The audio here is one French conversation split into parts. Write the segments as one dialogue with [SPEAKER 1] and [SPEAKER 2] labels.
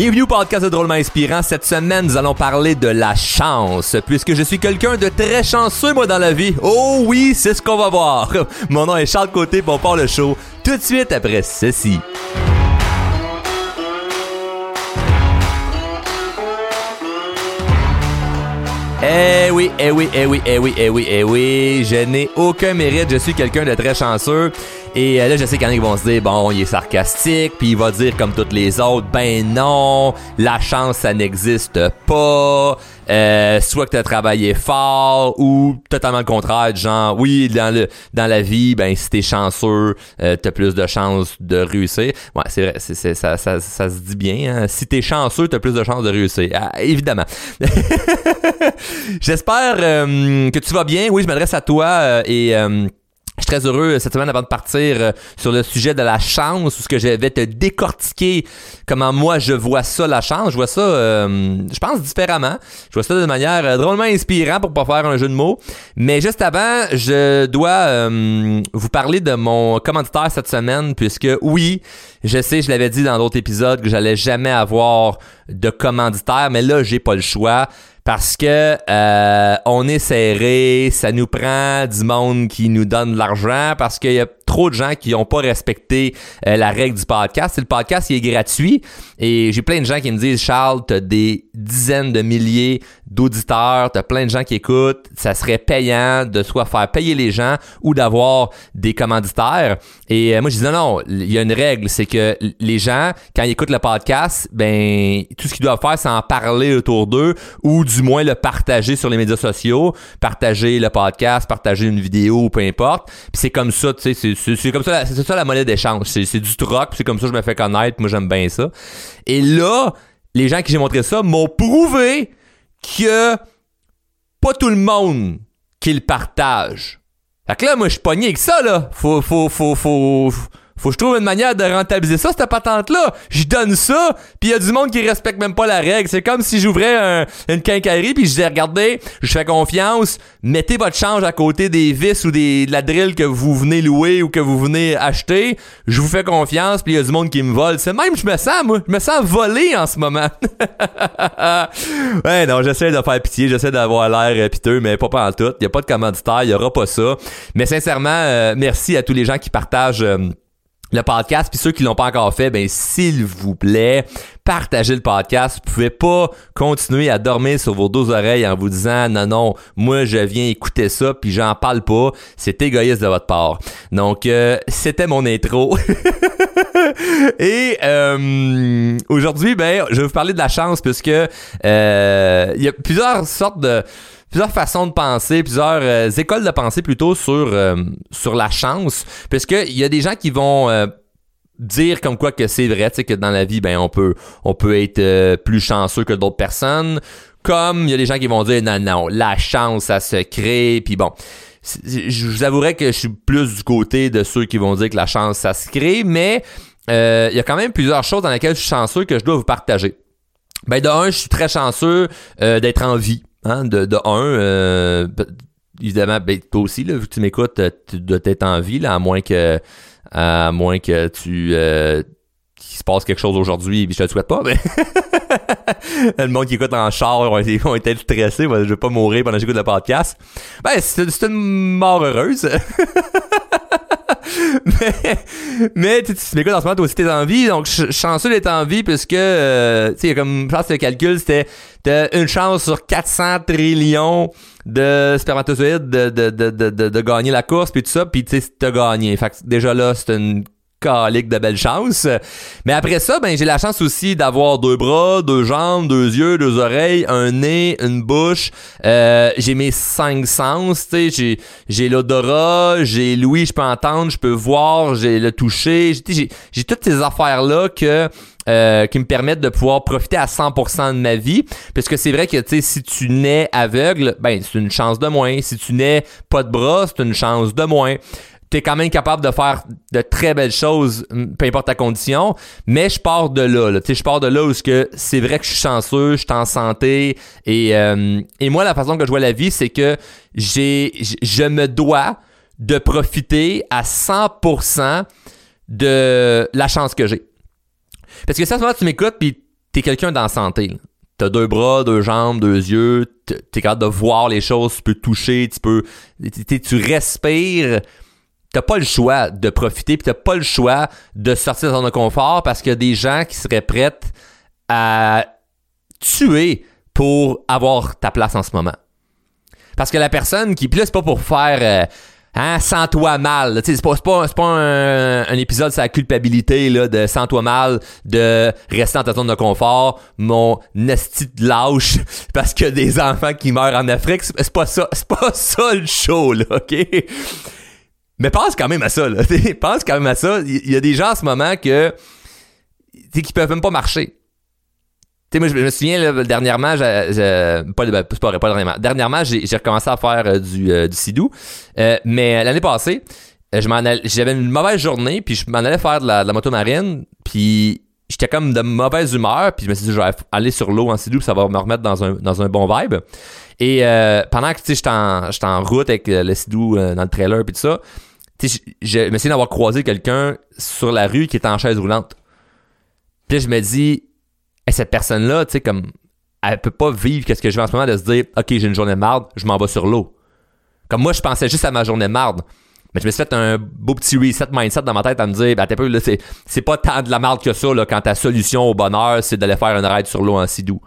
[SPEAKER 1] Bienvenue au podcast de Drôlement Inspirant. Cette semaine, nous allons parler de la chance, puisque je suis quelqu'un de très chanceux, moi, dans la vie. Oh oui, c'est ce qu'on va voir. Mon nom est Charles Côté, pour part le show tout de suite après ceci. Eh oui, eh oui, eh oui, eh oui, eh oui, eh oui, je n'ai aucun mérite, je suis quelqu'un de très chanceux. Et euh, là, je sais qu'il y en a qui vont se dire, bon, il est sarcastique, puis il va dire comme toutes les autres, ben non, la chance, ça n'existe pas. Euh, soit que tu as travaillé fort ou totalement le contraire, genre oui dans le dans la vie ben si t'es chanceux euh, t'as plus de chances de réussir ouais c'est vrai c'est, ça, ça, ça, se dit bien hein. si t'es chanceux t'as plus de chances de réussir ah, évidemment j'espère euh, que tu vas bien oui je m'adresse à toi euh, et je suis très heureux cette semaine avant de partir euh, sur le sujet de la chance, où ce que je vais te décortiquer comment moi je vois ça la chance. Je vois ça, euh, je pense différemment. Je vois ça de manière euh, drôlement inspirante pour pas faire un jeu de mots. Mais juste avant, je dois vous parler de mon commanditaire cette semaine, puisque oui, je sais, je l'avais dit dans d'autres épisodes que j'allais jamais avoir de commanditaire, mais là j'ai pas le choix parce que euh, on est serré, ça nous prend du monde qui nous donne de l'argent parce qu'il y a trop de gens qui n'ont pas respecté euh, la règle du podcast. Le podcast il est gratuit et j'ai plein de gens qui me disent Charles, t'as des dizaines de milliers d'auditeurs, t'as plein de gens qui écoutent, ça serait payant de soit faire payer les gens ou d'avoir des commanditaires. Et euh, moi je dis non, non, il y a une règle, c'est que les gens quand ils écoutent le podcast, ben tout ce qu'ils doivent faire c'est en parler autour d'eux ou du moins le partager sur les médias sociaux, partager le podcast, partager une vidéo, peu importe. Puis c'est comme ça, tu sais, c'est comme ça, c'est ça la monnaie d'échange. C'est du troc, c'est comme ça que je me fais connaître. Moi, j'aime bien ça. Et là, les gens qui j'ai montré ça m'ont prouvé que pas tout le monde qui le partage. Fait que là, moi, je suis pogné avec ça, là. Faut, faut, faut, faut, faut que je trouve une manière de rentabiliser ça, cette patente-là. Je donne ça, puis il y a du monde qui respecte même pas la règle. C'est comme si j'ouvrais une quincaillerie, puis je disais, regardez, je fais confiance, mettez votre change à côté des vis ou des, de la drill que vous venez louer ou que vous venez acheter. Je vous fais confiance, puis il y a du monde qui me vole. C'est même, je me sens, moi, je me sens volé en ce moment. ouais, non, j'essaie de faire pitié, j'essaie d'avoir l'air piteux, mais pas en tout. Il y a pas de commanditaire, il y aura pas ça. Mais sincèrement, euh, merci à tous les gens qui partagent... Euh, le podcast. Puis ceux qui l'ont pas encore fait, ben s'il vous plaît, partagez le podcast. Vous pouvez pas continuer à dormir sur vos deux oreilles en vous disant non non, moi je viens écouter ça puis j'en parle pas. C'est égoïste de votre part. Donc euh, c'était mon intro. Et euh, aujourd'hui, ben je vais vous parler de la chance puisque euh, il y a plusieurs sortes de plusieurs façons de penser, plusieurs euh, écoles de pensée plutôt sur, euh, sur la chance. Parce il y a des gens qui vont dire comme quoi que c'est vrai, tu sais, que dans la vie, ben on peut, on peut être plus chanceux que d'autres personnes. Comme il y a des gens qui vont dire non, non, la chance, ça se crée, puis bon. Je vous avouerai que je suis plus du côté de ceux qui vont dire que la chance, ça se crée, mais il y a quand même plusieurs choses dans lesquelles je suis chanceux que je dois vous partager. Ben de un, je suis très chanceux d'être en vie. Hein, de, de un, euh, évidemment, ben, toi aussi, là, vu que tu m'écoutes, euh, tu dois être en vie, là, à moins que à moins que tu euh, se passe quelque chose aujourd'hui, je te le souhaite pas, mais le monde qui écoute en char vont être, vont être stressés, je vais pas mourir pendant que j'écoute le podcast. Ben, c'est une mort heureuse. mais, mais tu m'écoutes en ce moment, toi aussi t'es en vie, donc chanceux d'être en vie puisque, euh, tu sais, comme, je pense que le calcul, c'était t'as une chance sur 400 trillions de spermatozoïdes de, de, de, de, de gagner la course, puis tout ça, puis tu sais, t'as gagné. Fait que déjà là, c'est une de belle chance. Mais après ça, ben j'ai la chance aussi d'avoir deux bras, deux jambes, deux yeux, deux oreilles, un nez, une bouche. Euh, j'ai mes cinq sens, tu sais, j'ai l'odorat, j'ai l'ouïe, je peux entendre, je peux voir, j'ai le toucher, j'ai toutes ces affaires là euh, qui me permettent de pouvoir profiter à 100% de ma vie. Parce que c'est vrai que, tu si tu nais aveugle, ben, c'est une chance de moins. Si tu nais pas de bras, c'est une chance de moins t'es quand même capable de faire de très belles choses, peu importe ta condition. Mais je pars de là, là. je pars de là où c'est vrai que je suis chanceux, je suis en santé. Et, euh, et moi, la façon que je vois la vie, c'est que j'ai, je me dois de profiter à 100% de la chance que j'ai. Parce que ça, tu m'écoutes, puis t'es quelqu'un dans la santé. T'as deux bras, deux jambes, deux yeux, t'es capable de voir les choses, tu peux toucher, tu peux. Tu respires. T'as pas le choix de profiter, puis t'as pas le choix de sortir de ton confort parce qu'il y a des gens qui seraient prêts à tuer pour avoir ta place en ce moment. Parce que la personne qui. Puis là, c'est pas pour faire. Euh, Hein, sens-toi mal. C'est pas, pas, pas un, épisode sur la culpabilité là, de sens-toi mal, de rester dans ta zone de confort, mon nesti de lâche, parce que des enfants qui meurent en Afrique, c'est pas ça, c'est pas ça le show, là, ok? Mais pense quand même à ça, là. pense quand même à ça. Il y, a des gens en ce moment que, qui peuvent même pas marcher sais, moi, je, me souviens, là, dernièrement, j'ai, pas, ben, pas, dernièrement, dernièrement, j'ai, recommencé à faire euh, du, euh, du sidou. Euh, mais l'année passée, je j'avais une mauvaise journée, puis je m'en allais faire de la, moto marine, puis j'étais comme de mauvaise humeur, puis je me suis dit, je vais aller sur l'eau en sidou, ça va me remettre dans un, dans un bon vibe. Et pendant que j'étais en, en route avec le sidou dans le trailer, puis tout ça, je me suis d'avoir croisé quelqu'un sur la rue qui était en chaise roulante. Puis je me dis, et cette personne-là, tu sais, comme, elle peut pas vivre qu'est-ce que je vais en ce moment de se dire, OK, j'ai une journée de marde, je m'en vais sur l'eau. Comme moi, je pensais juste à ma journée de marde. Mais je me suis fait un beau petit reset mindset dans ma tête à me dire, ben, t'es là, c'est, pas tant de la marde que ça, quand ta solution au bonheur, c'est d'aller faire une ride sur l'eau en sidou.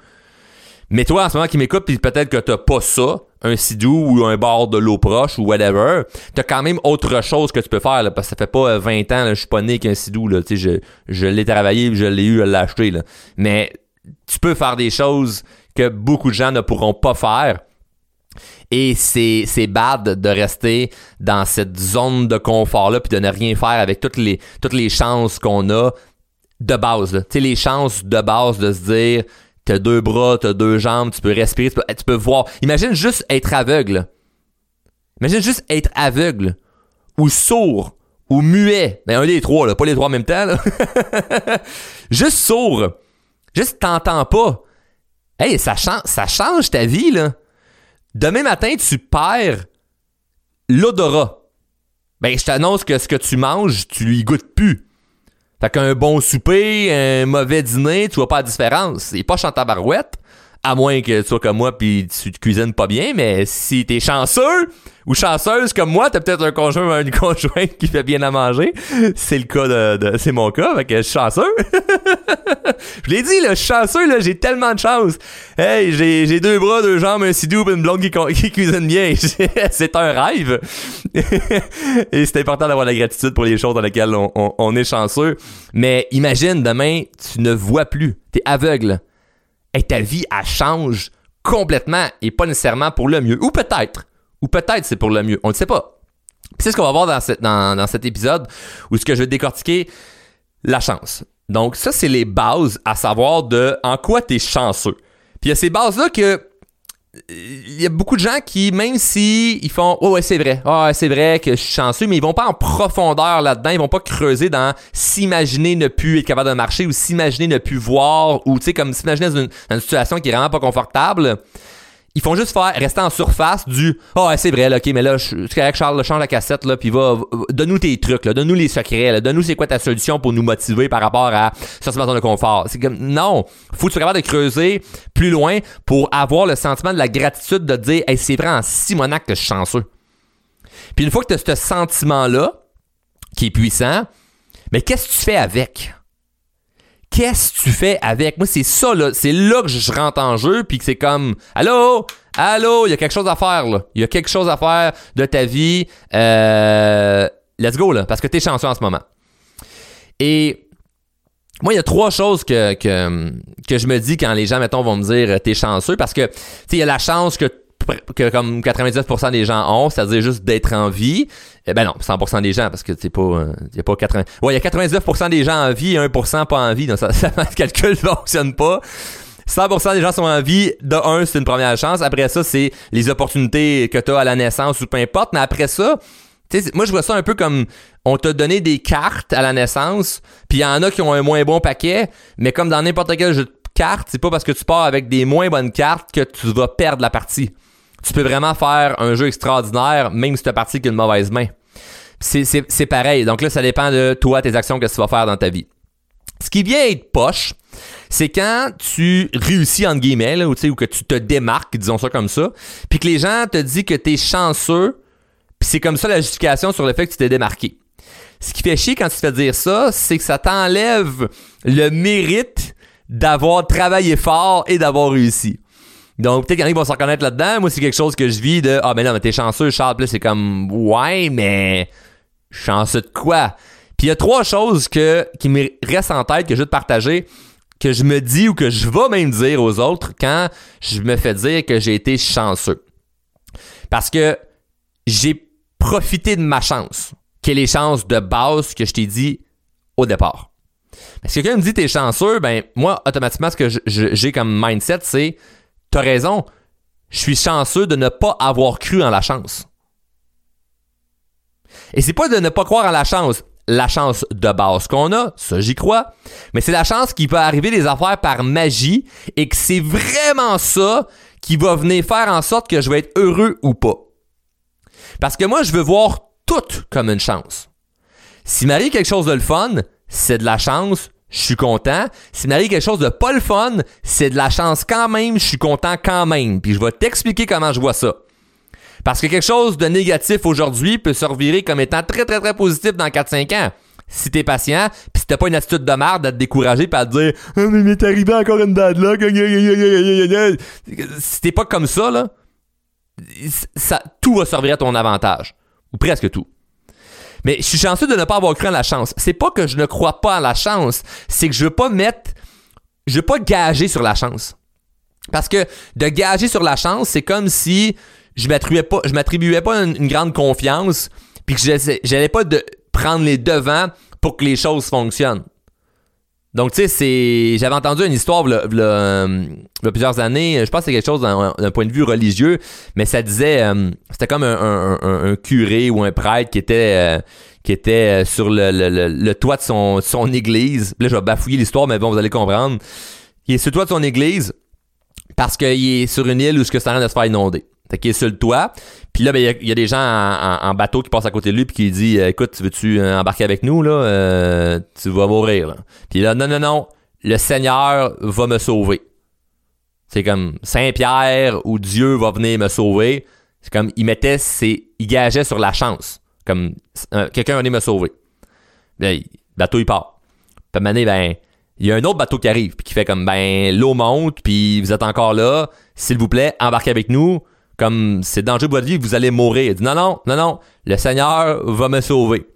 [SPEAKER 1] Mais toi, en ce moment, qui m'écoute, peut-être que t'as pas ça, un sidou ou un bord de l'eau proche ou whatever, t'as quand même autre chose que tu peux faire, parce que ça fait pas 20 ans, je suis pas né qu'un sidou, là, je, je l'ai travaillé, je l'ai eu à l'acheter, là. Mais tu peux faire des choses que beaucoup de gens ne pourront pas faire. Et c'est, c'est bad de rester dans cette zone de confort-là puis de ne rien faire avec toutes les, toutes les chances qu'on a de base. Tu sais, les chances de base de se dire t'as deux bras, t'as deux jambes, tu peux respirer, tu peux, voir. Imagine juste être aveugle. Imagine juste être aveugle ou sourd ou muet. Ben un des trois, là, pas les trois en même temps. Là. juste sourd. Juste t'entends pas. Hey, ça change, ça change ta vie, là. Demain matin, tu perds l'odorat. Ben, je t'annonce que ce que tu manges, tu lui goûtes plus. Fait qu'un bon souper, un mauvais dîner, tu vois pas la différence. C'est pas chanter barouette, à moins que tu sois comme moi puis tu te cuisines pas bien, mais si t'es chanceux ou chanceuse comme moi, t'as peut-être un conjoint ou une conjointe qui fait bien à manger. C'est le cas de, c'est mon cas, fait que je suis chanceux. je l'ai dit, là, je suis chanceux, là, j'ai tellement de chance. Hey, j'ai, j'ai deux bras, deux jambes, un sidou, une blonde qui, qui cuisine bien. c'est un rêve. Et c'est important d'avoir la gratitude pour les choses dans lesquelles on, est chanceux. Mais imagine, demain, tu ne vois plus. T'es aveugle. Et ta vie, elle change complètement et pas nécessairement pour le mieux. Ou peut-être. Ou peut-être c'est pour le mieux. On ne sait pas. c'est ce qu'on va voir dans, dans, dans cet épisode où ce que je vais décortiquer, la chance. Donc, ça, c'est les bases à savoir de en quoi tu es chanceux. Puis il y a ces bases-là que il y a beaucoup de gens qui, même si ils font Oh ouais, c'est vrai, oh, c'est vrai que je suis chanceux, mais ils vont pas en profondeur là-dedans, ils vont pas creuser dans s'imaginer ne plus être capable de marcher ou s'imaginer ne plus voir ou tu sais, comme s'imaginer dans une situation qui est vraiment pas confortable ils font juste faire rester en surface du oh c'est vrai là, ok mais là c'est correct Charles change la cassette là puis va, donne-nous tes trucs là donne-nous les secrets donne-nous c'est quoi ta solution pour nous motiver par rapport à sortir de de confort c'est comme non faut que tu capable de creuser plus loin pour avoir le sentiment de la gratitude de dire hey, c'est vrai en Simonac que je suis chanceux puis une fois que tu as ce sentiment là qui est puissant mais qu'est-ce que tu fais avec? Qu'est-ce que tu fais avec? Moi, c'est ça, là. C'est là que je rentre en jeu, puis que c'est comme, allô? Allô? Il y a quelque chose à faire, là. Il y a quelque chose à faire de ta vie. Euh, let's go, là. Parce que t'es chanceux en ce moment. Et moi, il y a trois choses que, que, que je me dis quand les gens, mettons, vont me dire t'es chanceux. Parce que, tu sais, il y a la chance que que comme 99% des gens ont, c'est-à-dire juste d'être en vie. Eh ben non, 100% des gens parce que c'est pas il y a pas 80 Ouais, il y a 99% des gens en vie et 1% pas en vie. Donc ça le calcul fonctionne pas. 100% des gens sont en vie. De un, c'est une première chance. Après ça, c'est les opportunités que tu as à la naissance ou peu importe. Mais après ça, moi, je vois ça un peu comme on t'a donné des cartes à la naissance, puis il y en a qui ont un moins bon paquet, mais comme dans n'importe quel jeu de cartes, c'est pas parce que tu pars avec des moins bonnes cartes que tu vas perdre la partie tu peux vraiment faire un jeu extraordinaire, même si tu as parti qu'une mauvaise main. C'est pareil. Donc là, ça dépend de toi, tes actions, que tu vas faire dans ta vie. Ce qui vient être poche, c'est quand tu réussis, entre guillemets, là, ou, ou que tu te démarques, disons ça comme ça, puis que les gens te disent que t'es chanceux, puis c'est comme ça la justification sur le fait que tu t'es démarqué. Ce qui fait chier quand tu te fais dire ça, c'est que ça t'enlève le mérite d'avoir travaillé fort et d'avoir réussi. Donc, peut-être qu'il y en a qui vont se reconnaître là-dedans. Moi, c'est quelque chose que je vis de Ah, mais non, mais t'es chanceux, Charles. Puis c'est comme Ouais, mais chanceux de quoi? Puis il y a trois choses que, qui me restent en tête que je veux te partager, que je me dis ou que je vais même dire aux autres quand je me fais dire que j'ai été chanceux. Parce que j'ai profité de ma chance. Quelle est les chances de base que je t'ai dit au départ? Parce que quelqu'un me dit t'es chanceux, ben moi, automatiquement, ce que j'ai comme mindset, c'est t'as raison, je suis chanceux de ne pas avoir cru en la chance. Et c'est pas de ne pas croire en la chance, la chance de base qu'on a, ça j'y crois, mais c'est la chance qui peut arriver des affaires par magie et que c'est vraiment ça qui va venir faire en sorte que je vais être heureux ou pas. Parce que moi, je veux voir tout comme une chance. Si m'arrive quelque chose de le fun, c'est de la chance, je suis content. Si m'arrive quelque chose de pas le fun, c'est de la chance quand même, je suis content quand même. Puis je vais t'expliquer comment je vois ça. Parce que quelque chose de négatif aujourd'hui peut se comme étant très très très positif dans 4-5 ans. Si t'es patient, pis si t'as pas une attitude de merde à te décourager pis à te dire oh, mais m'est arrivé encore une bad luck. Si t'es pas comme ça, là, ça, tout va servir à ton avantage. Ou presque tout. Mais je suis chanceux de ne pas avoir cru en la chance. C'est pas que je ne crois pas à la chance, c'est que je veux pas mettre, je veux pas gager sur la chance. Parce que de gager sur la chance, c'est comme si je m'attribuais pas, m'attribuais pas une, grande confiance, puis que j'allais pas de prendre les devants pour que les choses fonctionnent. Donc, tu sais, c'est. J'avais entendu une histoire il y a plusieurs années. Je pense que c'est quelque chose d'un point de vue religieux, mais ça disait. Euh, c'était comme un, curé ou un prêtre qui était. Euh, qui était euh, sur le, toit de son, église. Là, je vais bafouiller l'histoire, mais bon, vous allez comprendre. Il est sur le toit de son église parce qu'il est sur une île où ce que ça train de se faire inonder. Fait qu'il est sur le toit. Puis là, ben, il y, a des gens en, bateau qui passent à côté de lui puis qui dit euh, Écoute, veux-tu euh, embarquer avec nous, là? Euh, tu vas mourir. Puis là, non, non, non, le Seigneur va me sauver. C'est comme Saint-Pierre ou Dieu va venir me sauver. C'est comme il mettait il gageait sur la chance. Comme quelqu'un va venir me sauver. le bateau il part. Puis à ben, il y a un autre bateau qui arrive puis qui fait comme ben l'eau monte puis vous êtes encore là. S'il vous plaît, embarquez avec nous comme c'est dangereux pour votre vie, vous allez mourir. Il dit non, non, non, non, le Seigneur va me sauver.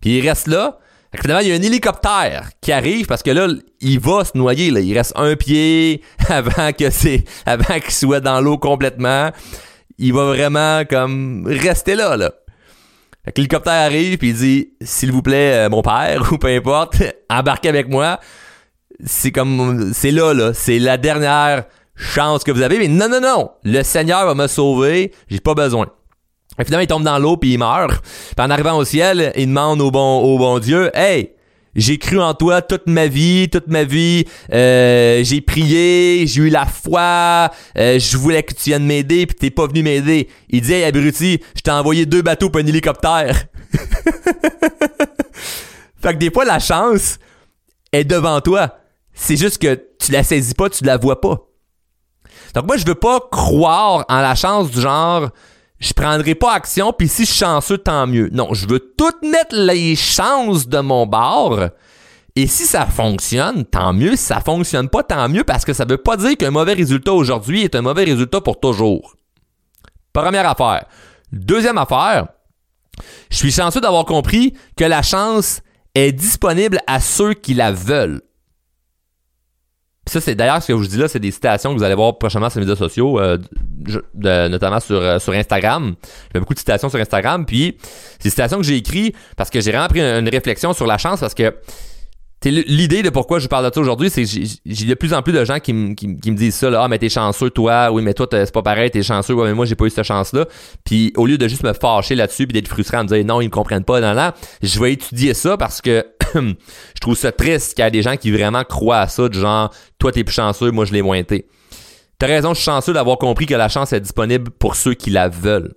[SPEAKER 1] Puis il reste là. Finalement, il y a un hélicoptère qui arrive parce que là, il va se noyer. Là. Il reste un pied avant que c'est, avant qu'il soit dans l'eau complètement. Il va vraiment comme rester là. là. Fait que l'hélicoptère arrive puis il dit s'il vous plaît, euh, mon père ou peu importe, embarquez avec moi. C'est comme c'est là là, c'est la dernière chance que vous avez, mais non, non, non, le Seigneur va me sauver, j'ai pas besoin. Et finalement, il tombe dans l'eau puis il meurt. Puis en arrivant au ciel, il demande au bon, au bon Dieu, hey, j'ai cru en toi toute ma vie, toute ma vie. Euh, j'ai prié, j'ai eu la foi. Euh, je voulais que tu viennes m'aider, puis t'es pas venu m'aider. Il dit, hey, abruti, je t'ai envoyé deux bateaux pour un hélicoptère. fait que des fois, la chance est devant toi. C'est juste que tu la saisis pas, tu la vois pas. Donc moi, je veux pas croire en la chance du genre je prendrai pas action, puis si je suis chanceux, tant mieux. Non, je veux toutes mettre les chances de mon bord. Et si ça fonctionne, tant mieux. Si ça fonctionne pas, tant mieux, parce que ça veut pas dire qu'un mauvais résultat aujourd'hui est un mauvais résultat pour toujours. Première affaire. Deuxième affaire, je suis chanceux d'avoir compris que la chance est disponible à ceux qui la veulent ça, c'est d'ailleurs ce que je vous dis là, c'est des citations que vous allez voir prochainement sur les médias sociaux, euh, notamment sur, euh, sur Instagram. J'ai beaucoup de citations sur Instagram, puis c'est des citations que j'ai écrites parce que j'ai vraiment pris une, réflexion sur la chance parce que L'idée de pourquoi je parle de ça aujourd'hui, c'est que j'ai de plus en plus de gens qui, me disent ça, là, ah, mais t'es chanceux, toi, oui, mais toi, c'est pas pareil, t'es chanceux, ouais, mais moi, j'ai pas eu cette chance-là. Puis au lieu de juste me fâcher là-dessus puis d'être frustré à me dire non, ils me comprennent pas, non, là, je vais étudier ça parce que je trouve ça triste qu'il y ait des gens qui vraiment croient à ça, du genre, toi, t'es plus chanceux, moi, je l'ai moins été. T'as raison, je suis chanceux d'avoir compris que la chance est disponible pour ceux qui la veulent.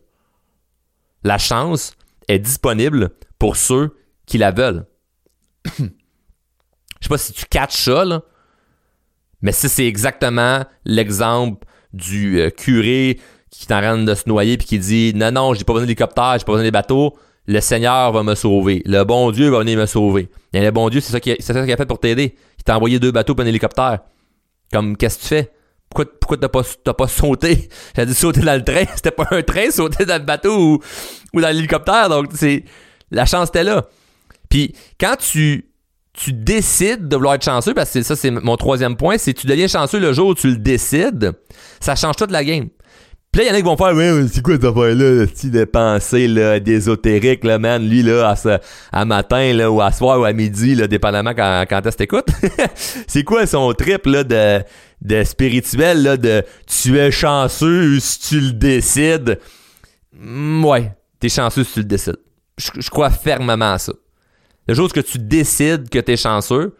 [SPEAKER 1] La chance est disponible pour ceux qui la veulent. Je sais pas si tu catches ça, là. Mais ça, c'est exactement l'exemple du euh, curé qui est de se noyer puis qui dit Non, non, j'ai pas besoin d'hélicoptère, j'ai pas besoin des bateaux. Le Seigneur va me sauver. Le bon Dieu va venir me sauver. Et le bon Dieu, c'est ça qu'il a, a, fait pour t'aider. Il t'a envoyé deux bateaux pour un hélicoptère. Comme, qu'est-ce que tu fais? Pourquoi, pourquoi t'as pas, pas sauté? J'ai dit sauter dans le train. C'était pas un train, sauter dans le bateau ou, ou dans l'hélicoptère. Donc, la chance était là. Puis, quand tu, décides de vouloir être chanceux, parce que ça, c'est mon troisième point, c'est tu deviens chanceux le jour où tu le décides, ça change toute la game. Puis là, il y en a qui vont faire, ouais, c'est quoi cette affaire-là, style de pensée, là, d'ésotérique, là, man, lui, là, à, ce, à matin, là, ou à soir, ou à midi, là, dépendamment quand, quand est-ce t'écoutes. c'est quoi son trip, là, de, de spirituel, là, de tu es chanceux si tu le décides? Mm, ouais, t'es chanceux si tu le décides. Je, je crois fermement à ça. Le jour où tu décides que t'es chanceux,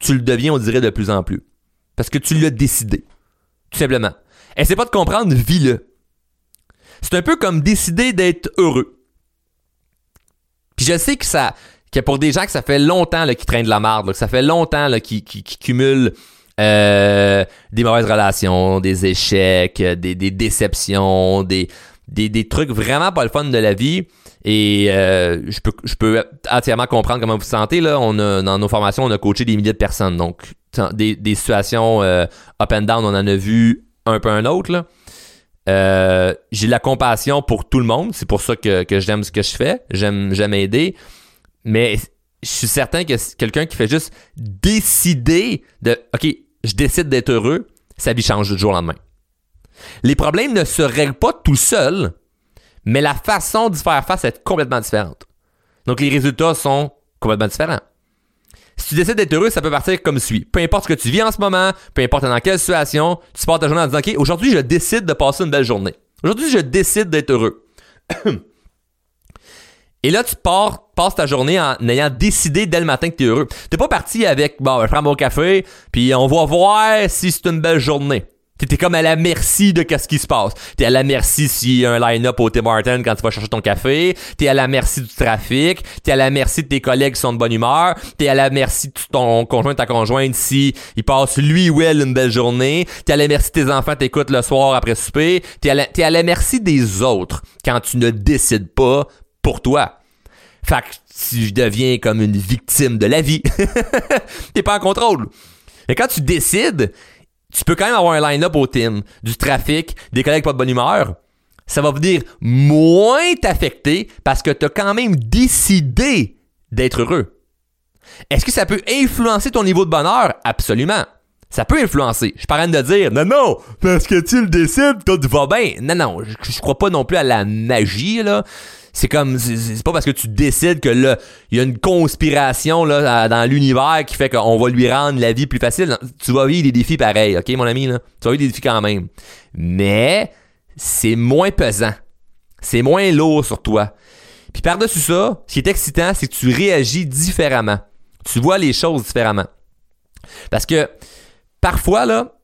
[SPEAKER 1] tu le deviens, on dirait, de plus en plus. Parce que tu l'as décidé. Tout simplement. Essaie pas de comprendre, vis-le. C'est un peu comme décider d'être heureux. Puis je sais que ça, que pour des gens que ça fait longtemps qu'ils traînent de la marde, que ça fait longtemps qu'ils cumulent euh, des mauvaises relations, des échecs, des, déceptions, des, des, trucs vraiment pas le fun de la vie. Et euh, je, peux, je peux entièrement comprendre comment vous vous sentez. Là. On a, dans nos formations, on a coaché des milliers de personnes. Donc, des, des situations euh, up and down, on en a vu un peu un autre. Euh, j'ai la compassion pour tout le monde. C'est pour ça que, j'aime ce que je fais. J'aime, aider. Mais je suis certain que quelqu'un qui fait juste décider de OK, je décide d'être heureux, sa vie change du jour au lendemain. Les problèmes ne se règlent pas tout seuls, mais la façon d'y faire face est complètement différente. Donc les résultats sont complètement différents. Si tu décides d'être heureux, ça peut partir comme suit. Peu importe ce que tu vis en ce moment, peu importe dans quelle situation, tu pars ta journée en disant OK, aujourd'hui, je décide de passer une belle journée. Aujourd'hui, je décide d'être heureux. Et là, tu pars, passes ta journée en ayant décidé dès le matin que tu es heureux. T'es pas parti avec, bon, je prends mon café, puis on va voir si c'est une belle journée. T'es comme à la merci de qu'est-ce qui se passe. T'es à la merci s'il y a un line-up au Tim Martin quand tu vas chercher ton café. T'es à la merci du trafic. T'es à la merci de tes collègues qui sont de bonne humeur. T'es à la merci de ton conjoint, ta conjointe si il passe lui ou elle une belle journée. T'es à la merci de tes enfants t'écoutent le soir après souper. T'es à, la, à la merci des autres quand tu ne décides pas pour toi. Fait que tu deviens comme une victime de la vie. T'es pas en contrôle. Mais quand tu décides, tu peux quand même avoir un line-up au team, du trafic, des collègues pas de bonne humeur. Ça va venir moins t'affecter parce que tu as quand même décidé d'être heureux. Est-ce que ça peut influencer ton niveau de bonheur? Absolument. Ça peut influencer. Je pas de dire non, non, parce que tu le décides, tout va bien. Non, non, je, je crois pas non plus à la magie, là c'est comme c'est pas parce que tu décides que là il y a une conspiration là dans l'univers qui fait qu'on va lui rendre la vie plus facile. Tu vas vivre des défis pareils, ok mon ami là. Tu vas vivre des défis quand même, mais c'est moins pesant, c'est moins lourd sur toi. Puis par-dessus ça, ce qui est excitant, c'est que tu réagis différemment. Tu vois les choses différemment. Parce que parfois là,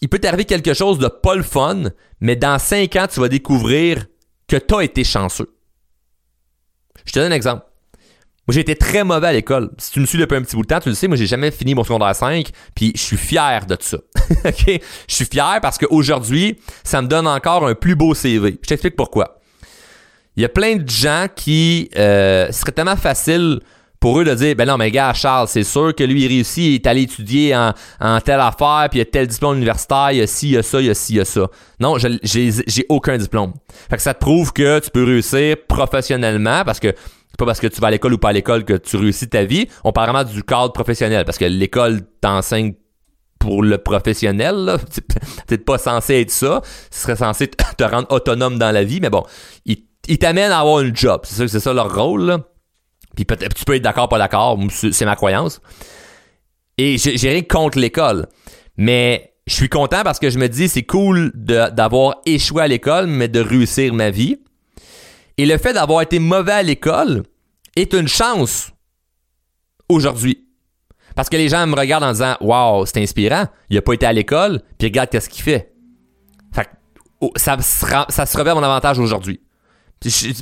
[SPEAKER 1] il peut t'arriver quelque chose de pas le fun, mais dans cinq ans, tu vas découvrir que tu as été chanceux. Je te donne un exemple. Moi, j'ai été très mauvais à l'école. Si tu me suis depuis un petit bout de temps, tu le sais, moi, j'ai jamais fini mon secondaire 5, puis je suis fier de ça. OK? Je suis fier parce qu'aujourd'hui, ça me donne encore un plus beau CV. Je t'explique pourquoi. Il y a plein de gens qui euh, serait tellement facile pour eux de dire ben non mais gars Charles c'est sûr que lui il réussit il est allé étudier en, en telle affaire puis il a tel diplôme universitaire il y a ci il y a ça il y a ci il y a ça non j'ai aucun diplôme fait que ça te prouve que tu peux réussir professionnellement parce que c'est pas parce que tu vas à l'école ou pas à l'école que tu réussis ta vie on parle vraiment du cadre professionnel parce que l'école t'enseigne pour le professionnel, peut pas censé être ça. Ce serait censé te rendre autonome dans la vie, mais bon, ils t'amènent à avoir un job. C'est ça, c'est ça leur rôle, là. Puis tu peux être d'accord, pas d'accord, c'est ma croyance. Et j'ai rien contre l'école. Mais je suis content parce que je me dis c'est cool d'avoir échoué à l'école, mais de réussir ma vie. Et le fait d'avoir été mauvais à l'école est une chance aujourd'hui. Parce que les gens me regardent en disant Waouh, c'est inspirant, il a pas été à l'école, puis regarde qu'est-ce qu'il fait. Fait oh, ça, ça se revient à mon avantage aujourd'hui.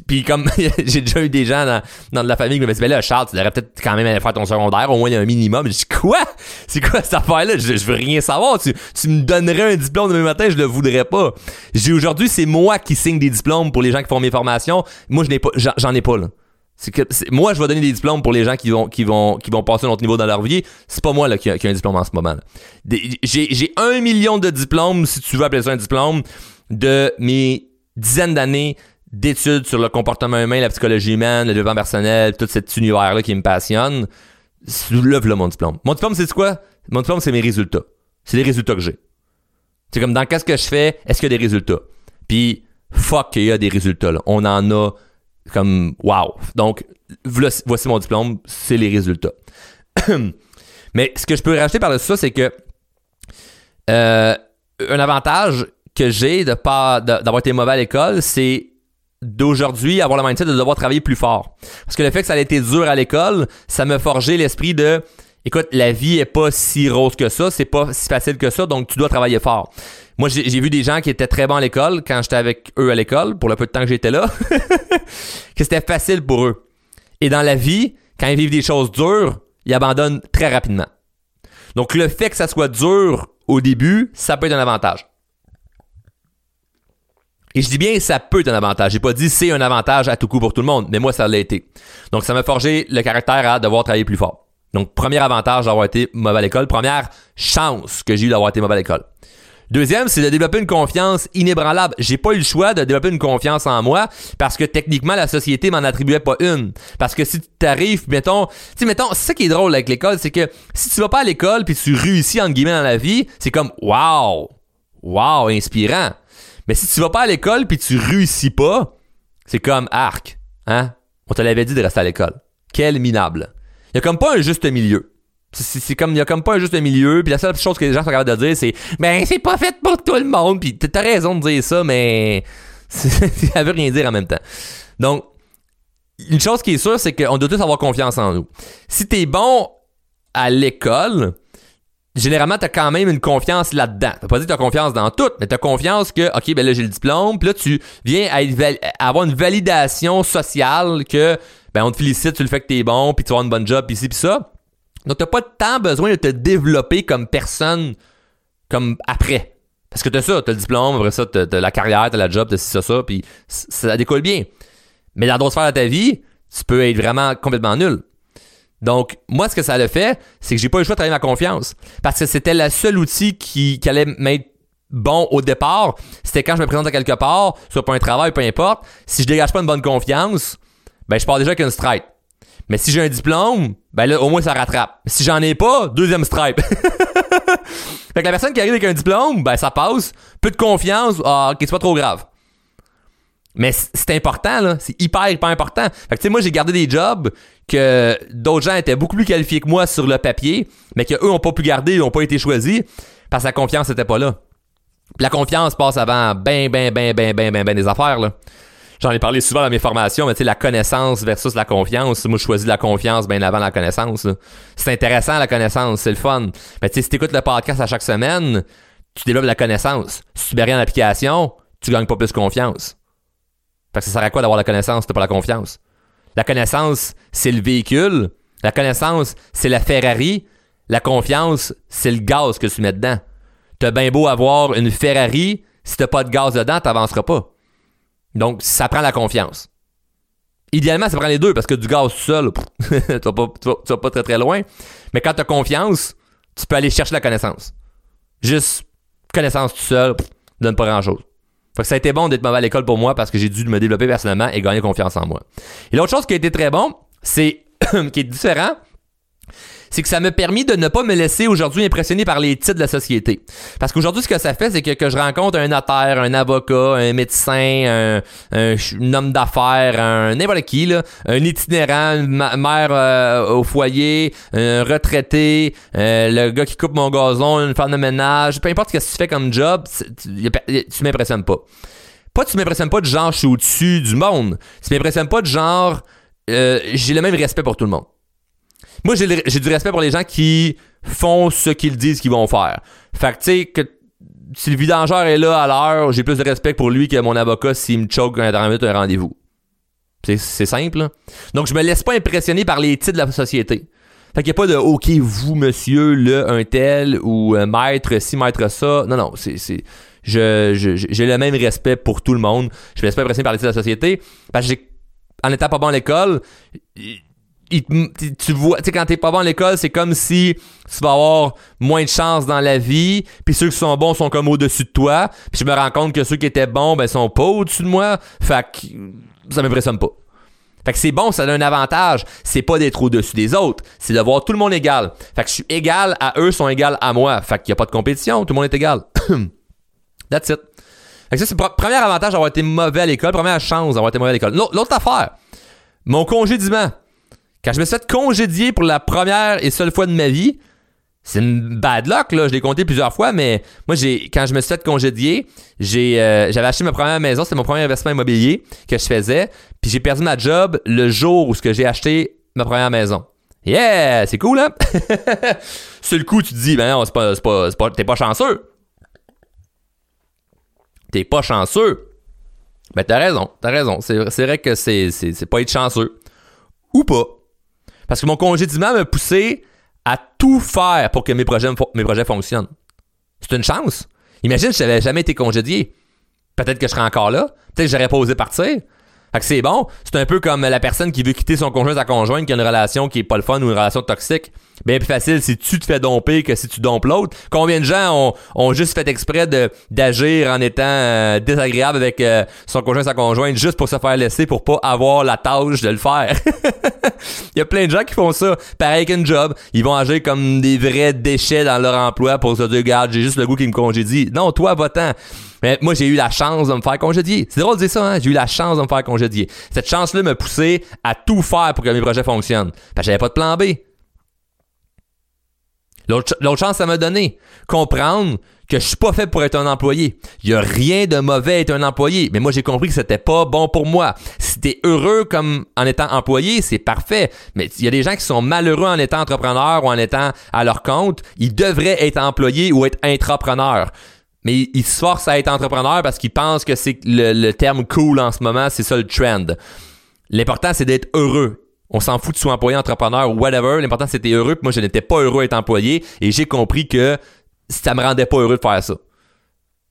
[SPEAKER 1] Puis comme j'ai déjà eu des gens dans, dans de la famille qui me disent ben là Charles tu devrais peut-être quand même aller faire ton secondaire au moins il y a un minimum. Je dis quoi? C'est quoi cette affaire là je, veux rien savoir. Tu, tu me donnerais un diplôme demain matin je le voudrais pas. J'ai aujourd'hui c'est moi qui signe des diplômes pour les gens qui font mes formations. Moi je n'ai pas j'en ai pas là. C'est que moi je vais donner des diplômes pour les gens qui vont qui vont qui vont passer un autre niveau dans leur vie. C'est pas moi là qui a, un diplôme en ce moment j'ai un million de diplômes si tu veux appeler ça un diplôme de mes dizaines d'années d'études sur le comportement humain, la psychologie humaine, le développement personnel, tout cet univers-là qui me passionne, lève le mon diplôme. Mon diplôme, c'est quoi? Mon diplôme, c'est mes résultats. C'est les résultats que j'ai. C'est comme dans qu'est-ce que je fais, est-ce qu'il y a des résultats? Puis, fuck qu'il y a des résultats, là. On en a comme, wow. Donc, voici mon diplôme, c'est les résultats. Mais ce que je peux rajouter par-dessus ça, c'est que euh, un avantage que j'ai de pas d'avoir été mauvais à l'école, c'est d'aujourd'hui avoir le mindset de devoir travailler plus fort. Parce que le fait que ça a été dur à l'école, ça m'a forgé l'esprit de écoute, la vie est pas si rose que ça, c'est pas si facile que ça, donc tu dois travailler fort. Moi, j'ai vu des gens qui étaient très bons à l'école quand j'étais avec eux à l'école, pour le peu de temps que j'étais là, que c'était facile pour eux. Et dans la vie, quand ils vivent des choses dures, ils abandonnent très rapidement. Donc le fait que ça soit dur au début, ça peut être un avantage. Et je dis bien ça peut être un avantage. J'ai pas dit c'est un avantage à tout coup pour tout le monde, mais moi ça l'a été. Donc ça m'a forgé le caractère à devoir travailler plus fort. Donc premier avantage d'avoir été mauvais à l'école, première chance que j'ai eu d'avoir été mauvais à l'école. Deuxième, c'est de développer une confiance inébranlable. J'ai pas eu le choix de développer une confiance en moi parce que techniquement la société m'en attribuait pas une. Parce que si tu t'arrives, mettons, tu mettons, c'est qui est drôle avec l'école, c'est que si tu vas pas à l'école puis tu réussis entre guillemets dans la vie, c'est comme wow, wow, inspirant. Mais si tu vas pas à l'école puis tu réussis pas, c'est comme arc, hein? On te l'avait dit de rester à l'école. Quel minable. Il y a comme pas un juste milieu. C'est comme il y a comme pas un juste milieu, puis la seule chose que les gens sont capables de dire c'est ben c'est pas fait pour tout le monde, puis t'as raison de dire ça mais ça veut rien dire en même temps. Donc une chose qui est sûre c'est qu'on doit tous avoir confiance en nous. Si t'es bon à l'école, généralement, t'as quand même une confiance là-dedans. T'as pas dit que t'as confiance dans tout, mais t'as confiance que, OK, ben là, j'ai le diplôme, puis là, tu viens à, avoir une validation sociale que, ben, on te félicite sur le fait que t'es bon, puis tu vas avoir une bonne job, pis ci, pis ça. Donc, t'as pas tant besoin de te développer comme personne, comme après. Parce que t'as ça, t'as le diplôme, après ça, t'as, la carrière, t'as la job, t'as ça, ça, puis ça décolle bien. Mais dans d'autres sphères de ta vie, tu peux être vraiment complètement nul. Donc, moi, ce que ça a fait, c'est que j'ai pas eu le choix de travailler ma confiance. Parce que c'était le seul outil qui, allait m'être bon au départ. C'était quand je me présente à quelque part, soit pour un travail, peu importe. Si je dégage pas une bonne confiance, ben, je pars déjà avec une stripe. Mais si j'ai un diplôme, ben là, au moins, ça rattrape. Si j'en ai pas, deuxième stripe. fait que la personne qui arrive avec un diplôme, ben, ça passe. Peu de confiance, ah, ok, c'est pas trop grave. Mais c'est important, là. C'est hyper, hyper important. Fait que, tu sais, moi, j'ai gardé des jobs que d'autres gens étaient beaucoup plus qualifiés que moi sur le papier, mais qu'eux ont pas pu garder, ils ont pas été choisis parce que la confiance n'était pas là. La confiance passe avant ben, ben, ben, ben, ben, ben, ben des affaires, là. J'en ai parlé souvent dans mes formations, mais tu sais, la connaissance versus la confiance. Moi, je choisis la confiance bien avant la connaissance. C'est intéressant, la connaissance, c'est le fun. Mais tu sais, si t'écoutes le podcast à chaque semaine, tu développes la connaissance. Si tu mets rien en application, tu gagnes pas plus confiance. Fait que ça sert à quoi d'avoir la connaissance si t'as pas la confiance? La connaissance, c'est le véhicule. La connaissance, c'est la Ferrari. La confiance, c'est le gaz que tu mets dedans. T'as bien beau avoir une Ferrari, si t'as pas de gaz dedans, t'avanceras pas. Donc, ça prend la confiance. Idéalement, ça prend les deux parce que du gaz tout seul, tu, vas pas, vas, pas très très loin. Mais quand t'as confiance, tu peux aller chercher la connaissance. Juste connaissance tout seul, donne pas grand chose. Fait que ça a été bon d'être mauvais à l'école pour moi parce que j'ai dû me développer personnellement et gagner confiance en moi. Et l'autre chose qui a été très bon, c'est qui est différent, c'est que ça m'a permis de ne pas me laisser aujourd'hui impressionner par les titres de la société. Parce qu'aujourd'hui, ce que ça fait, c'est que, je rencontre un notaire, un avocat, un médecin, un, homme d'affaires, un n'importe qui, là, un itinérant, une mère euh, au foyer, un retraité, euh, le gars qui coupe mon gazon, une femme de ménage, peu importe ce que tu fais comme job, tu, tu m'impressionnes pas. Pas tu m'impressionnes pas de genre je suis au-dessus du monde. Tu m'impressionnes pas de genre euh, j'ai le même respect pour tout le monde. Moi, j'ai du respect pour les gens qui font ce qu'ils disent qu'ils vont faire. Fait que, tu sais, que si le vidangeur est là à l'heure, j'ai plus de respect pour lui que mon avocat s'il me choke un minutes un rendez-vous. C'est simple. Donc, je me laisse pas impressionner par les titres de la société. Fait qu'il n'y a pas de OK, vous, monsieur, le, un tel, ou euh, maître, si, maître, ça. Non, non, c'est. Je, j'ai le même respect pour tout le monde. Je me laisse pas impressionner par les titres de la société. Parce que j'ai, en étant pas bon à l'école, tu vois, tu sais, quand t'es pas bon à l'école, c'est comme si tu vas avoir moins de chance dans la vie, puis ceux qui sont bons sont comme au-dessus de toi, puis je me rends compte que ceux qui étaient bons, ben, sont pas au-dessus de moi, fait que ça m'impressionne pas. Fait que c'est bon, ça a un avantage, c'est pas d'être au-dessus des autres, c'est de voir tout le monde égal. Fait que je suis égal à eux, sont égaux à moi, fait qu'il y a pas de compétition, tout le monde est égal. That's it. Fait que ça, c'est le premier avantage d'avoir été mauvais à l'école, première chance d'avoir été mauvais à l'école. L'autre affaire, mon congédiement. Quand je me suis fait congédier pour la première et seule fois de ma vie, c'est une bad luck, là. Je l'ai compté plusieurs fois, mais moi, j'ai, quand je me suis fait congédier, euh, j'avais acheté ma première maison. C'était mon premier investissement immobilier que je faisais. Puis j'ai perdu ma job le jour où j'ai acheté ma première maison. Yeah! C'est cool, hein? Sur le coup, tu te dis, ben non, c'est pas, pas, pas, t'es pas chanceux. T'es pas chanceux. Ben t'as raison, t'as raison. C'est, vrai que c'est pas être chanceux. Ou pas. Parce que mon congédiement m'a poussé à tout faire pour que mes projets, mes projets fonctionnent. C'est une chance. Imagine si j'avais jamais été congédié. Peut-être que je serais encore là. Peut-être que j'aurais pas osé partir. Fait que c'est bon. C'est un peu comme la personne qui veut quitter son conjoint, sa conjointe, qui a une relation qui est pas le fun ou une relation toxique. Bien plus facile si tu te fais domper que si tu dompes l'autre. Combien de gens ont, juste fait exprès d'agir en étant euh, désagréable avec euh, son conjoint, sa conjointe, juste pour se faire laisser, pour pas avoir la tâche de le faire? Il y a plein de gens qui font ça. Pareil qu'un job. Ils vont agir comme des vrais déchets dans leur emploi pour se dire, regarde, j'ai juste le goût qui me congédie. Non, toi, va-t'en. Mais moi, j'ai eu la chance de me faire congédier. C'est drôle de dire ça, hein? J'ai eu la chance de me faire congédier. Cette chance-là m'a poussé à tout faire pour que mes projets fonctionnent. Parce que j'avais pas de plan B. L'autre chance, ça m'a donné. Comprendre que je suis pas fait pour être un employé. Il y a rien de mauvais à être un employé, mais moi j'ai compris que c'était pas bon pour moi. Si t'es heureux comme en étant employé, c'est parfait. Mais il y a des gens qui sont malheureux en étant entrepreneur ou en étant à leur compte. Ils devraient être employés ou être intrapreneurs mais ils se forcent à être entrepreneurs parce qu'ils pensent que c'est le, terme cool en ce moment, c'est ça le trend. L'important, c'est d'être heureux. On s'en fout de soit employé, entrepreneur whatever. L'important, c'était heureux. Puis moi, je n'étais pas heureux d'être employé et j'ai compris que ça me rendait pas heureux de faire ça.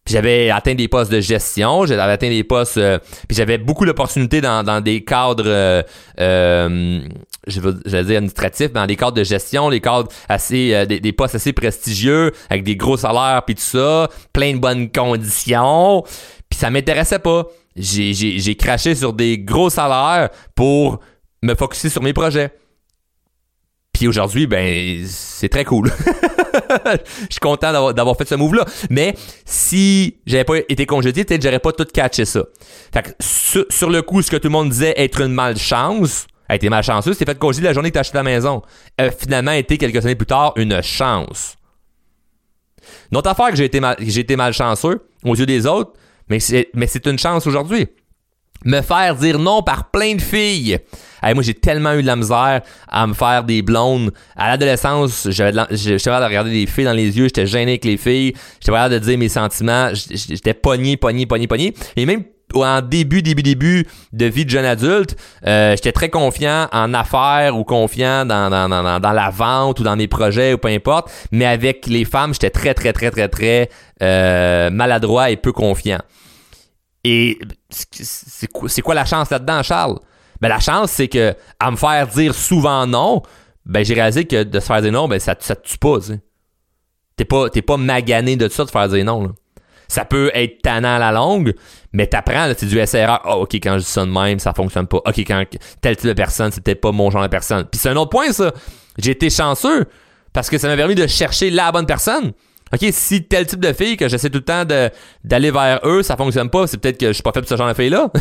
[SPEAKER 1] J'avais atteint des postes de gestion, j'avais atteint des postes, euh, puis j'avais beaucoup d'opportunités dans, des cadres, euh, euh je veux, dire administratifs, dans des cadres de gestion, des cadres assez, des, postes assez prestigieux, avec des gros salaires puis tout ça, plein de bonnes conditions. Puis ça m'intéressait pas. J'ai craché sur des gros salaires pour me focuser sur mes projets. Puis aujourd'hui, ben, c'est très cool. Je suis content d'avoir, fait ce move-là. Mais si j'avais pas été congédié, peut-être j'aurais pas tout catché ça. Fait que sur, le coup, ce que tout le monde disait être une malchance, a été malchanceux, c'était fait congédier la journée que t'as acheté la maison. A finalement été quelques années plus tard une chance. Une autre affaire que j'ai été, mal, été malchanceux aux yeux des autres, c'est, mais c'est une chance aujourd'hui me faire dire non par plein de filles. moi, j'ai tellement eu de la misère à me faire des blondes. À l'adolescence, j'avais j'étais de regarder des filles dans les yeux, j'étais gêné avec les filles, j'étais capable de dire mes sentiments, j'étais pogné, pogné, pogné, pogné. Et même en début, début, début de vie de jeune adulte, euh, j'étais très confiant en affaires ou confiant dans, dans, dans, dans, la vente ou dans mes projets ou peu importe. Mais avec les femmes, j'étais très, très, très, très, très euh, maladroit et peu confiant. Et c'est quoi, la chance là-dedans, Charles? Ben, la chance, c'est que à me faire dire souvent non, ben, j'ai réalisé que de se faire dire non, ben, ça, ça te tue pas, T'es pas, pas magané de ça de faire dire non, Ça peut être tannant à la longue, mais t'apprends, c'est du SRA. Ah, ok, quand je dis ça même, ça fonctionne pas. Ok, quand tel type de personne, c'est peut-être pas mon genre de personne. Puis c'est un autre point, ça. J'ai été chanceux parce que ça m'a permis de chercher la bonne personne. OK, si tel type de fille que j'essaie tout le temps d'aller vers eux, ça fonctionne pas, c'est peut-être que je suis pas fait pour ce genre de fille-là.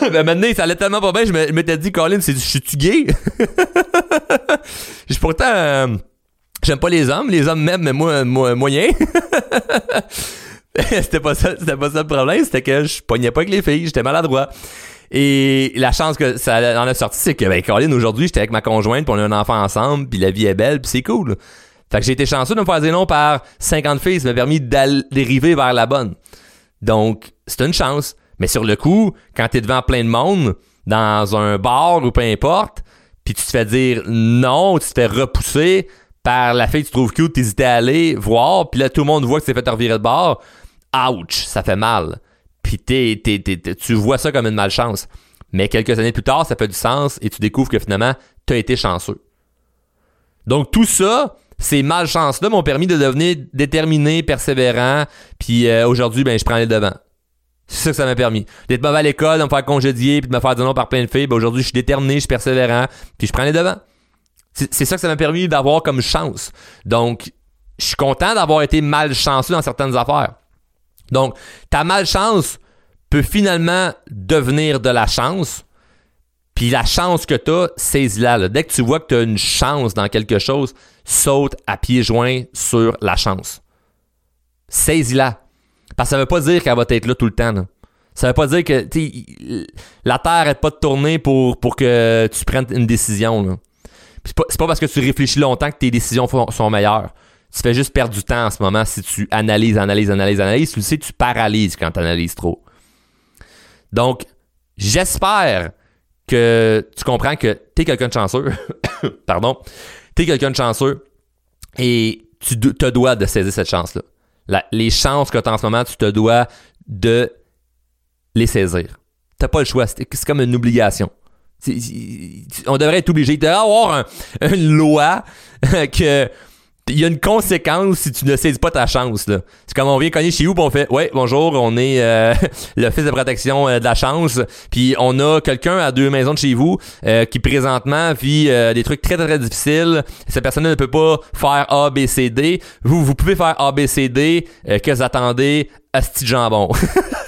[SPEAKER 1] ben maintenant, ça allait tellement pas bien, je m'étais dit, Colin, c'est, je suis-tu gay? je pourtant, euh, j'aime pas les hommes, les hommes même, mais moi, moi moyen. c'était pas ça, c'était pas ça le problème, c'était que je pognais pas avec les filles, j'étais maladroit. Et la chance que ça en a sorti, c'est que, ben, Colin, aujourd'hui, j'étais avec ma conjointe, puis on a un enfant ensemble, puis la vie est belle, puis c'est cool. Fait que j'ai été chanceux de me faire dire non par 50 filles, ça m'a permis d'arriver vers la bonne. Donc, c'est une chance. Mais sur le coup, quand t'es devant plein de monde, dans un bar ou peu importe, puis tu te fais dire non, tu te fais repousser par la fille que tu trouves cute, t'hésitais à aller voir, puis là tout le monde voit que t'es fait revirer de bar, ouch, ça fait mal. Puis t'es, t'es, tu vois ça comme une malchance. Mais quelques années plus tard, ça fait du sens et tu découvres que finalement, t'as été chanceux. Donc tout ça, ces malchances-là m'ont permis de devenir déterminé, persévérant, puis euh, aujourd'hui, ben je prends les devants. C'est ça que ça m'a permis. D'être mauvais à l'école, de me faire congédier, puis de me faire dire non par plein de filles. Ben aujourd'hui, je suis déterminé, je suis persévérant, puis je prends les devants. C'est ça que ça m'a permis d'avoir comme chance. Donc, je suis content d'avoir été malchanceux dans certaines affaires. Donc, ta malchance peut finalement devenir de la chance. Puis la chance que tu as, saisis-la. Dès que tu vois que tu as une chance dans quelque chose, saute à pieds joints sur la chance. Saisis-la. Parce que ça veut pas dire qu'elle va être là tout le temps. Ça veut pas dire que la Terre n'arrête pas de tourner pour, pour que tu prennes une décision. C'est pas, pas, parce que tu réfléchis longtemps que tes décisions sont meilleures. Tu fais juste perdre du temps en ce moment si tu analyses, analyses, analyses, analyses. Tu sais, tu paralyses quand tu analyses trop. Donc, j'espère que tu comprends que tu es quelqu'un de chanceux. Pardon. Quelqu'un de chanceux et tu te dois de saisir cette chance-là les chances que tu as en ce moment, tu te dois de les saisir. T'as pas le choix. C'est comme une obligation. on devrait être obligé. d'avoir une loi que il y a une conséquence si tu ne saisis pas ta chance. C'est comme on vient cogner chez vous et on fait Ouais, bonjour, on est euh, fils de protection euh, de la chance. Puis on a quelqu'un à deux maisons de chez vous euh, qui présentement vit des trucs très très difficiles. Cette personne ne peut pas faire A, B, C, D. Vous, vous pouvez faire A, B, C, D. que vous attendez? Asti de jambon.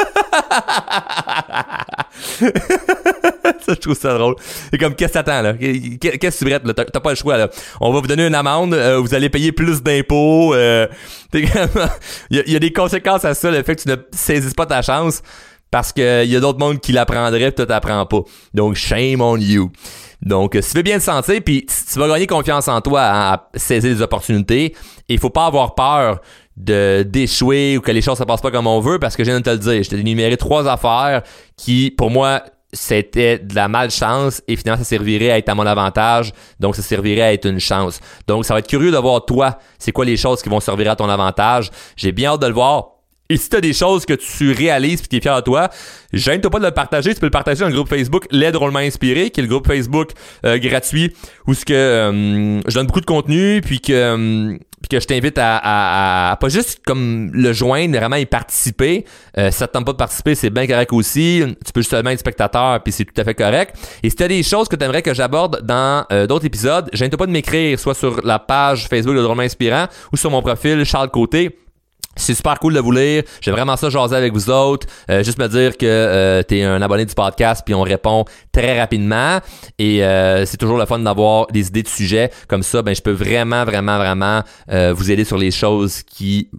[SPEAKER 1] ça, je trouve ça drôle. C'est comme, qu'est-ce que t'attends, là? Qu'est-ce que tu brettes, là? T'as pas le choix, là. On va vous donner une amende, euh, vous allez payer plus d'impôts. Euh, il y, a des conséquences à ça, le fait que tu ne saisisses pas ta chance parce qu'il y a d'autres mondes qui l'apprendraient et toi t'apprends pas. Donc, shame on you. Donc, si tu veux bien te sentir, puis tu vas gagner confiance en toi à saisir les opportunités, il faut pas avoir peur de d'échouer ou que les choses se passent pas comme on veut parce que je viens de te le dire. Je t'ai énuméré trois affaires qui, pour moi, c'était de la malchance et finalement ça servirait à être à mon avantage donc ça servirait à être une chance donc ça va être curieux de voir toi c'est quoi les choses qui vont servir à ton avantage j'ai bien hâte de le voir et si tu as des choses que tu réalises et tu es fier de toi, gêne-toi pas de le partager. Tu peux le partager dans le groupe Facebook L'aide drôlement inspiré, qui est le groupe Facebook euh, gratuit où ce que euh, je donne beaucoup de contenu puis que euh, que je t'invite à, pas juste comme le joindre, vraiment y participer. Euh, si ça te tente pas de participer, c'est bien correct aussi. Tu peux juste seulement être spectateur, puis c'est tout à fait correct. Et si tu as des choses que tu aimerais que j'aborde dans euh, d'autres épisodes, gêne pas de m'écrire, soit sur la page Facebook de Drôlement Inspirant ou sur mon profil Charles Côté. C'est super cool de vous lire. J'ai vraiment ça jaser avec vous autres. Euh, juste me dire que euh, tu es un abonné du podcast puis on répond très rapidement. Et euh, c'est toujours le fun d'avoir des idées de sujets. Comme ça, ben je peux vraiment, vraiment, vraiment vous aider sur les choses qui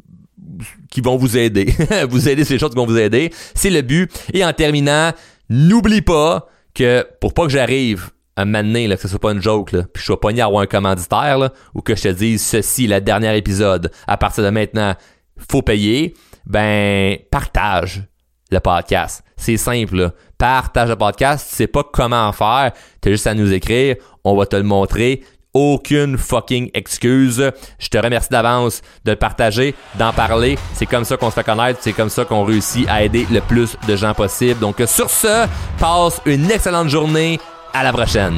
[SPEAKER 1] qui vont vous aider. vous aider sur les choses qui vont vous aider. C'est le but. Et en terminant, n'oublie pas que pour pas que j'arrive à m'amener, là, que ce soit pas une joke, là, puis je sois pogné à avoir un commanditaire, ou que je te dise ceci, le dernier épisode, à partir de maintenant, faut payer, ben partage le podcast. C'est simple. Partage le podcast. Tu sais pas comment faire. Tu as juste à nous écrire. On va te le montrer. Aucune fucking excuse. Je te remercie d'avance de le partager, d'en parler. C'est comme ça qu'on se fait connaître. C'est comme ça qu'on réussit à aider le plus de gens possible. Donc sur ce, passe une excellente journée. À la prochaine.